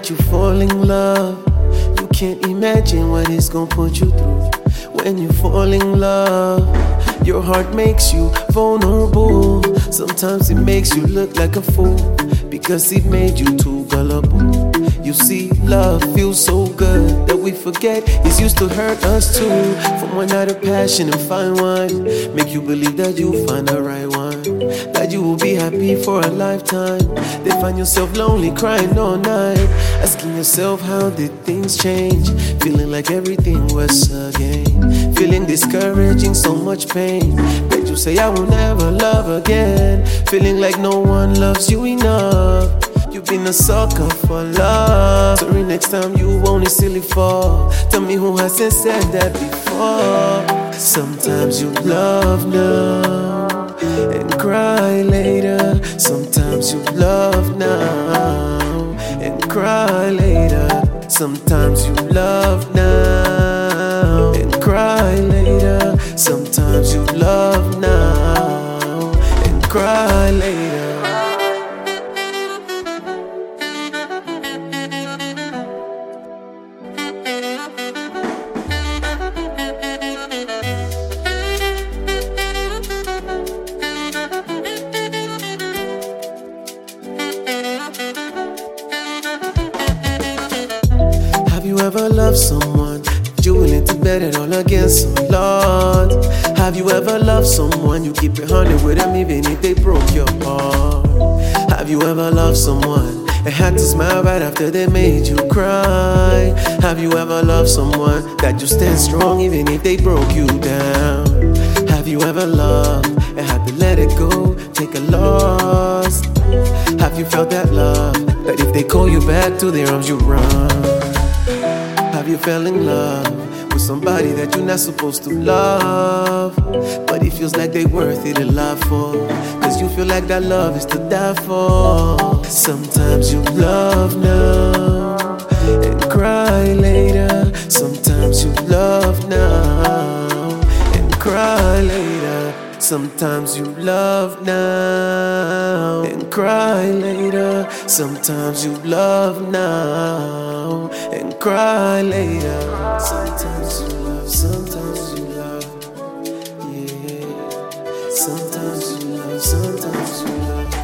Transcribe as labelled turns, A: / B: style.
A: night you fall in love, you can't imagine what it's gonna put you through. When you fall in love, your heart makes you vulnerable. Sometimes it makes you look like a fool because it made you too gullible. You see, love feels so good we forget it's used to hurt us too. From one night of passion and fine wine, make you believe that you'll find the right one, that you will be happy for a lifetime. Then find yourself lonely, crying all night, asking yourself how did things change? Feeling like everything was a game, feeling discouraging, so much pain. Bet you say I will never love again, feeling like no one loves you enough. You've been a sucker for love. Sorry, next time you won't silly fall. Tell me who hasn't said that before. Sometimes you love now and cry later. Sometimes you love now and cry later. Sometimes you love now and cry later. Sometimes you love now and cry later. Ever loved someone? You willing to bet it all against some Lord? Have you ever loved someone? You keep it hundred with them even if they broke your heart. Have you ever loved someone and had to smile right after they made you cry? Have you ever loved someone that you stand strong even if they broke you down? Have you ever loved and had to let it go, take a loss? Have you felt that love that if they call you back to their arms you run? Have you fell in love with somebody that you're not supposed to love? But it feels like they worth it a lot for. Cause you feel like that love is to die for. Sometimes you love now and cry later. Sometimes you love now and cry later. Sometimes you love now and cry later. Sometimes you love now and cry later. Sometimes you love, sometimes you love, yeah. Sometimes you love, sometimes you love.